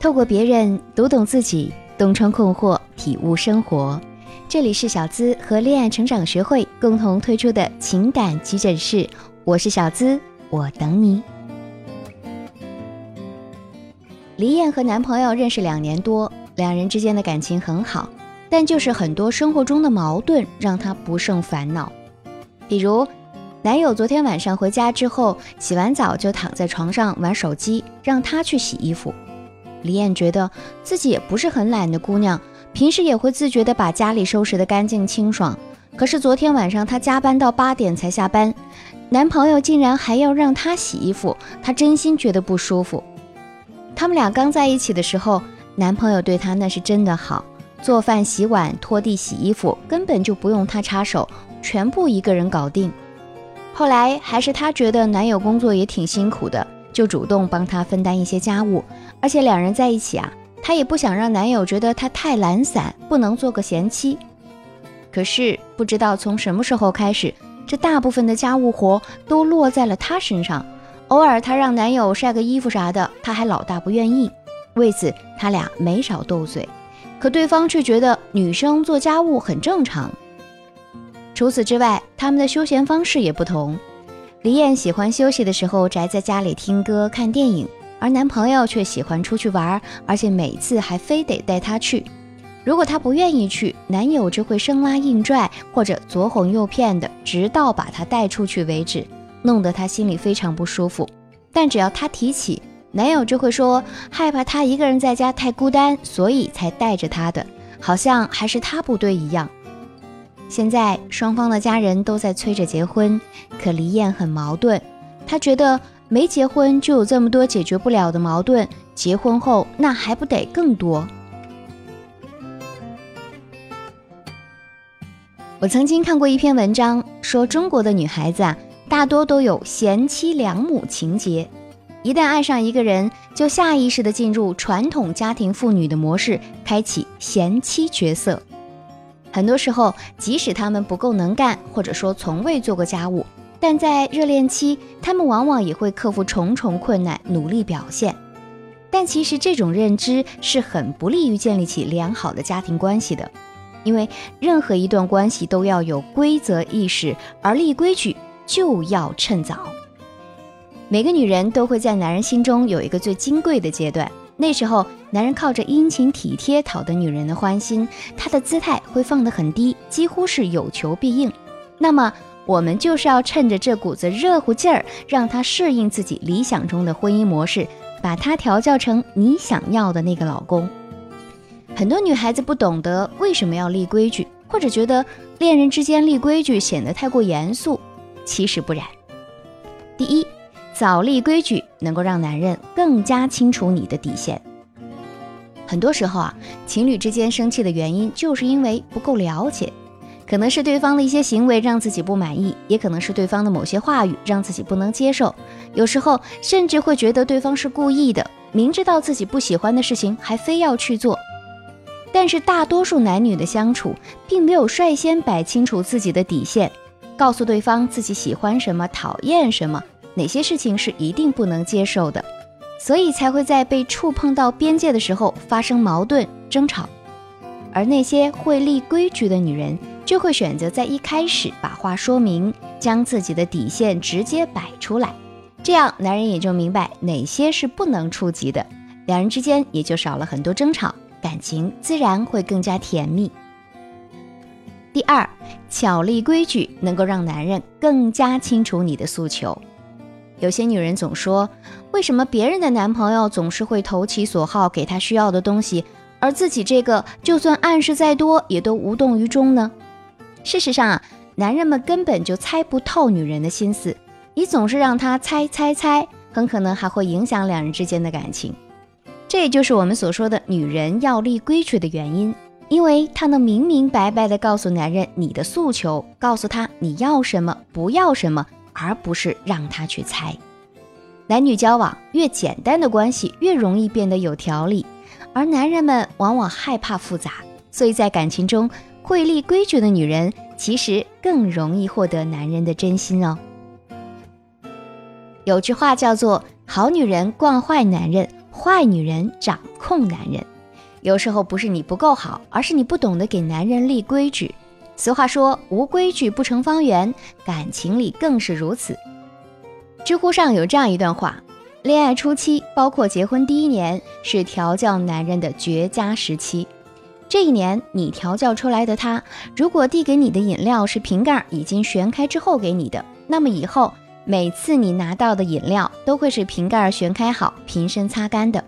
透过别人读懂自己，洞穿困惑，体悟生活。这里是小资和恋爱成长学会共同推出的情感急诊室，我是小资，我等你。黎燕和男朋友认识两年多，两人之间的感情很好，但就是很多生活中的矛盾让她不胜烦恼。比如，男友昨天晚上回家之后，洗完澡就躺在床上玩手机，让她去洗衣服。李艳觉得自己也不是很懒的姑娘，平时也会自觉地把家里收拾得干净清爽。可是昨天晚上她加班到八点才下班，男朋友竟然还要让她洗衣服，她真心觉得不舒服。他们俩刚在一起的时候，男朋友对她那是真的好，做饭、洗碗、拖地、洗衣服根本就不用她插手，全部一个人搞定。后来还是她觉得男友工作也挺辛苦的。就主动帮他分担一些家务，而且两人在一起啊，她也不想让男友觉得她太懒散，不能做个贤妻。可是不知道从什么时候开始，这大部分的家务活都落在了她身上。偶尔她让男友晒个衣服啥的，他还老大不愿意。为此，他俩没少斗嘴。可对方却觉得女生做家务很正常。除此之外，他们的休闲方式也不同。李艳喜欢休息的时候宅在家里听歌看电影，而男朋友却喜欢出去玩，而且每次还非得带她去。如果她不愿意去，男友就会生拉硬拽或者左哄右骗的，直到把她带出去为止，弄得她心里非常不舒服。但只要她提起，男友就会说害怕她一个人在家太孤单，所以才带着她的，好像还是她不对一样。现在双方的家人都在催着结婚，可黎燕很矛盾。她觉得没结婚就有这么多解决不了的矛盾，结婚后那还不得更多？我曾经看过一篇文章，说中国的女孩子啊，大多都有贤妻良母情节，一旦爱上一个人，就下意识的进入传统家庭妇女的模式，开启贤妻角色。很多时候，即使他们不够能干，或者说从未做过家务，但在热恋期，他们往往也会克服重重困难，努力表现。但其实这种认知是很不利于建立起良好的家庭关系的，因为任何一段关系都要有规则意识，而立规矩就要趁早。每个女人都会在男人心中有一个最金贵的阶段。那时候，男人靠着殷勤体贴讨得女人的欢心，他的姿态会放得很低，几乎是有求必应。那么，我们就是要趁着这股子热乎劲儿，让他适应自己理想中的婚姻模式，把他调教成你想要的那个老公。很多女孩子不懂得为什么要立规矩，或者觉得恋人之间立规矩显得太过严肃，其实不然。第一。早立规矩能够让男人更加清楚你的底线。很多时候啊，情侣之间生气的原因就是因为不够了解，可能是对方的一些行为让自己不满意，也可能是对方的某些话语让自己不能接受。有时候甚至会觉得对方是故意的，明知道自己不喜欢的事情还非要去做。但是大多数男女的相处，并没有率先摆清楚自己的底线，告诉对方自己喜欢什么，讨厌什么。哪些事情是一定不能接受的，所以才会在被触碰到边界的时候发生矛盾争吵。而那些会立规矩的女人，就会选择在一开始把话说明，将自己的底线直接摆出来，这样男人也就明白哪些是不能触及的，两人之间也就少了很多争吵，感情自然会更加甜蜜。第二，巧立规矩能够让男人更加清楚你的诉求。有些女人总说，为什么别人的男朋友总是会投其所好，给她需要的东西，而自己这个就算暗示再多，也都无动于衷呢？事实上啊，男人们根本就猜不透女人的心思，你总是让他猜猜猜，很可能还会影响两人之间的感情。这也就是我们所说的女人要立规矩的原因，因为她能明明白白地告诉男人你的诉求，告诉他你要什么，不要什么。而不是让他去猜。男女交往越简单的关系越容易变得有条理，而男人们往往害怕复杂，所以在感情中会立规矩的女人其实更容易获得男人的真心哦。有句话叫做“好女人惯坏男人，坏女人掌控男人。有时候不是你不够好，而是你不懂得给男人立规矩。俗话说“无规矩不成方圆”，感情里更是如此。知乎上有这样一段话：恋爱初期，包括结婚第一年，是调教男人的绝佳时期。这一年，你调教出来的他，如果递给你的饮料是瓶盖已经旋开之后给你的，那么以后每次你拿到的饮料都会是瓶盖旋开好、瓶身擦干的。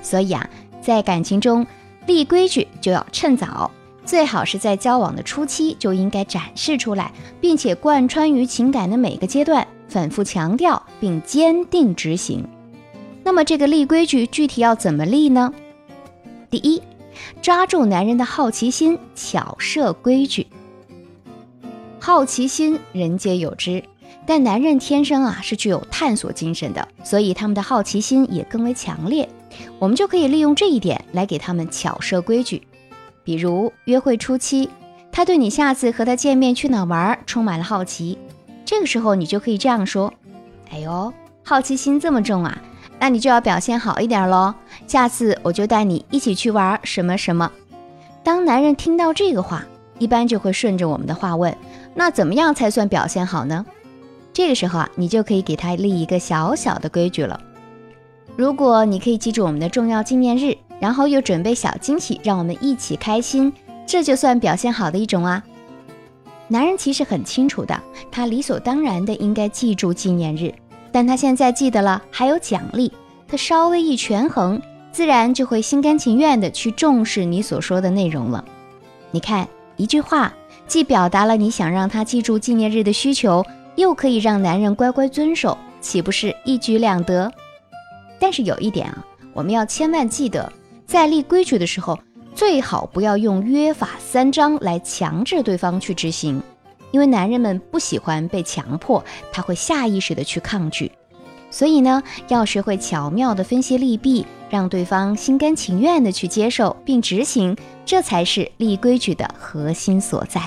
所以啊。在感情中立规矩就要趁早，最好是在交往的初期就应该展示出来，并且贯穿于情感的每个阶段，反复强调并坚定执行。那么这个立规矩具体要怎么立呢？第一，抓住男人的好奇心，巧设规矩。好奇心人皆有之，但男人天生啊是具有探索精神的，所以他们的好奇心也更为强烈。我们就可以利用这一点来给他们巧设规矩，比如约会初期，他对你下次和他见面去哪玩充满了好奇，这个时候你就可以这样说：“哎呦，好奇心这么重啊，那你就要表现好一点喽，下次我就带你一起去玩什么什么。”当男人听到这个话，一般就会顺着我们的话问：“那怎么样才算表现好呢？”这个时候啊，你就可以给他立一个小小的规矩了。如果你可以记住我们的重要纪念日，然后又准备小惊喜，让我们一起开心，这就算表现好的一种啊。男人其实很清楚的，他理所当然的应该记住纪念日，但他现在记得了，还有奖励，他稍微一权衡，自然就会心甘情愿的去重视你所说的内容了。你看，一句话既表达了你想让他记住纪念日的需求，又可以让男人乖乖遵守，岂不是一举两得？但是有一点啊，我们要千万记得，在立规矩的时候，最好不要用约法三章来强制对方去执行，因为男人们不喜欢被强迫，他会下意识的去抗拒。所以呢，要学会巧妙的分析利弊，让对方心甘情愿的去接受并执行，这才是立规矩的核心所在。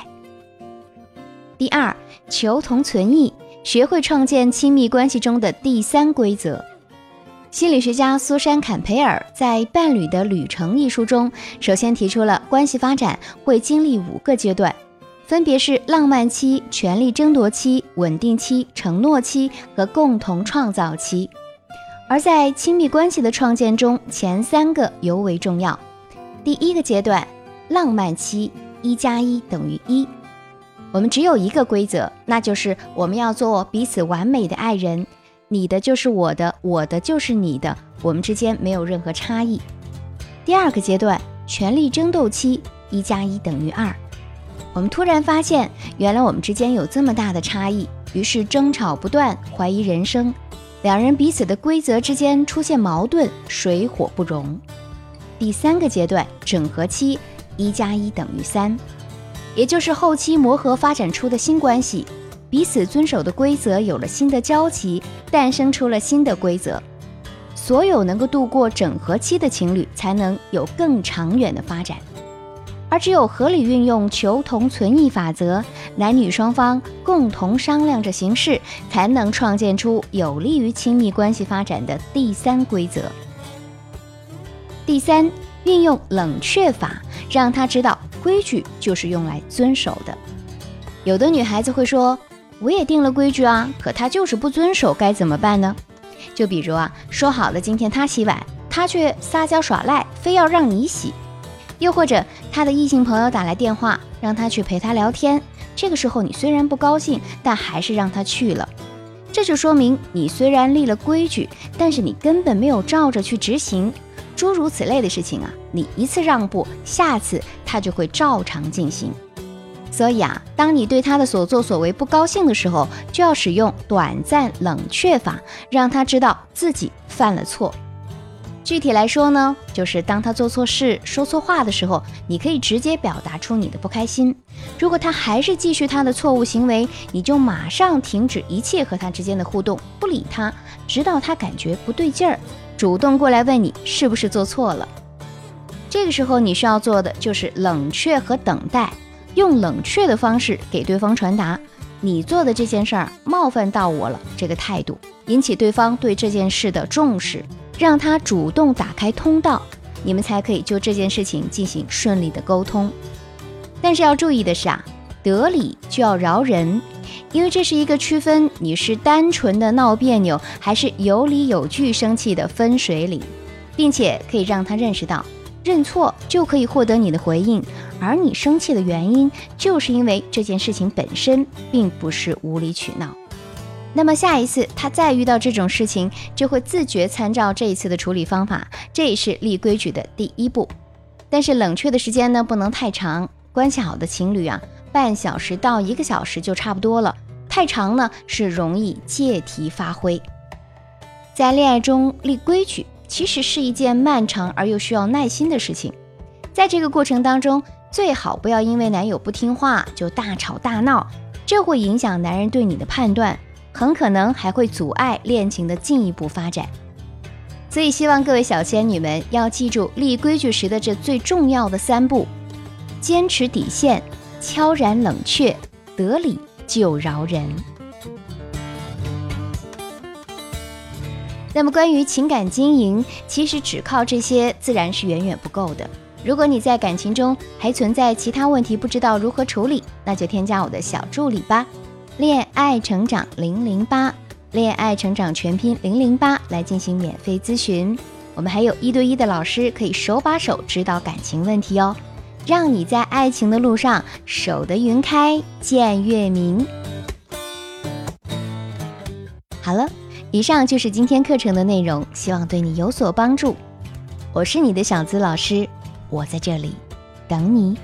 第二，求同存异，学会创建亲密关系中的第三规则。心理学家苏珊·坎培尔在《伴侣的旅程》一书中，首先提出了关系发展会经历五个阶段，分别是浪漫期、权力争夺期、稳定期、承诺期和共同创造期。而在亲密关系的创建中，前三个尤为重要。第一个阶段，浪漫期，一加一等于一。我们只有一个规则，那就是我们要做彼此完美的爱人。你的就是我的，我的就是你的，我们之间没有任何差异。第二个阶段，权力争斗期，一加一等于二。我们突然发现，原来我们之间有这么大的差异，于是争吵不断，怀疑人生，两人彼此的规则之间出现矛盾，水火不容。第三个阶段，整合期，一加一等于三，也就是后期磨合发展出的新关系。彼此遵守的规则有了新的交集，诞生出了新的规则。所有能够度过整合期的情侣，才能有更长远的发展。而只有合理运用求同存异法则，男女双方共同商量着行事，才能创建出有利于亲密关系发展的第三规则。第三，运用冷却法，让他知道规矩就是用来遵守的。有的女孩子会说。我也定了规矩啊，可他就是不遵守，该怎么办呢？就比如啊，说好了今天他洗碗，他却撒娇耍赖，非要让你洗；又或者他的异性朋友打来电话，让他去陪他聊天，这个时候你虽然不高兴，但还是让他去了。这就说明你虽然立了规矩，但是你根本没有照着去执行。诸如此类的事情啊，你一次让步，下次他就会照常进行。所以啊，当你对他的所作所为不高兴的时候，就要使用短暂冷却法，让他知道自己犯了错。具体来说呢，就是当他做错事、说错话的时候，你可以直接表达出你的不开心。如果他还是继续他的错误行为，你就马上停止一切和他之间的互动，不理他，直到他感觉不对劲儿，主动过来问你是不是做错了。这个时候你需要做的就是冷却和等待。用冷却的方式给对方传达你做的这件事儿冒犯到我了这个态度，引起对方对这件事的重视，让他主动打开通道。你们才可以就这件事情进行顺利的沟通。但是要注意的是啊，得理就要饶人，因为这是一个区分你是单纯的闹别扭，还是有理有据生气的分水岭，并且可以让他认识到，认错就可以获得你的回应，而你生气的原因就是因为这件事情本身并不是无理取闹。那么下一次他再遇到这种事情，就会自觉参照这一次的处理方法，这也是立规矩的第一步。但是冷却的时间呢，不能太长。关系好的情侣啊，半小时到一个小时就差不多了。太长呢，是容易借题发挥。在恋爱中立规矩，其实是一件漫长而又需要耐心的事情。在这个过程当中，最好不要因为男友不听话就大吵大闹，这会影响男人对你的判断，很可能还会阻碍恋情的进一步发展。所以，希望各位小仙女们要记住立规矩时的这最重要的三步。坚持底线，悄然冷却，得理就饶人。那么，关于情感经营，其实只靠这些自然是远远不够的。如果你在感情中还存在其他问题，不知道如何处理，那就添加我的小助理吧，恋爱成长零零八，恋爱成长全拼零零八来进行免费咨询。我们还有一对一的老师，可以手把手指导感情问题哦。让你在爱情的路上守得云开见月明。好了，以上就是今天课程的内容，希望对你有所帮助。我是你的小资老师，我在这里等你。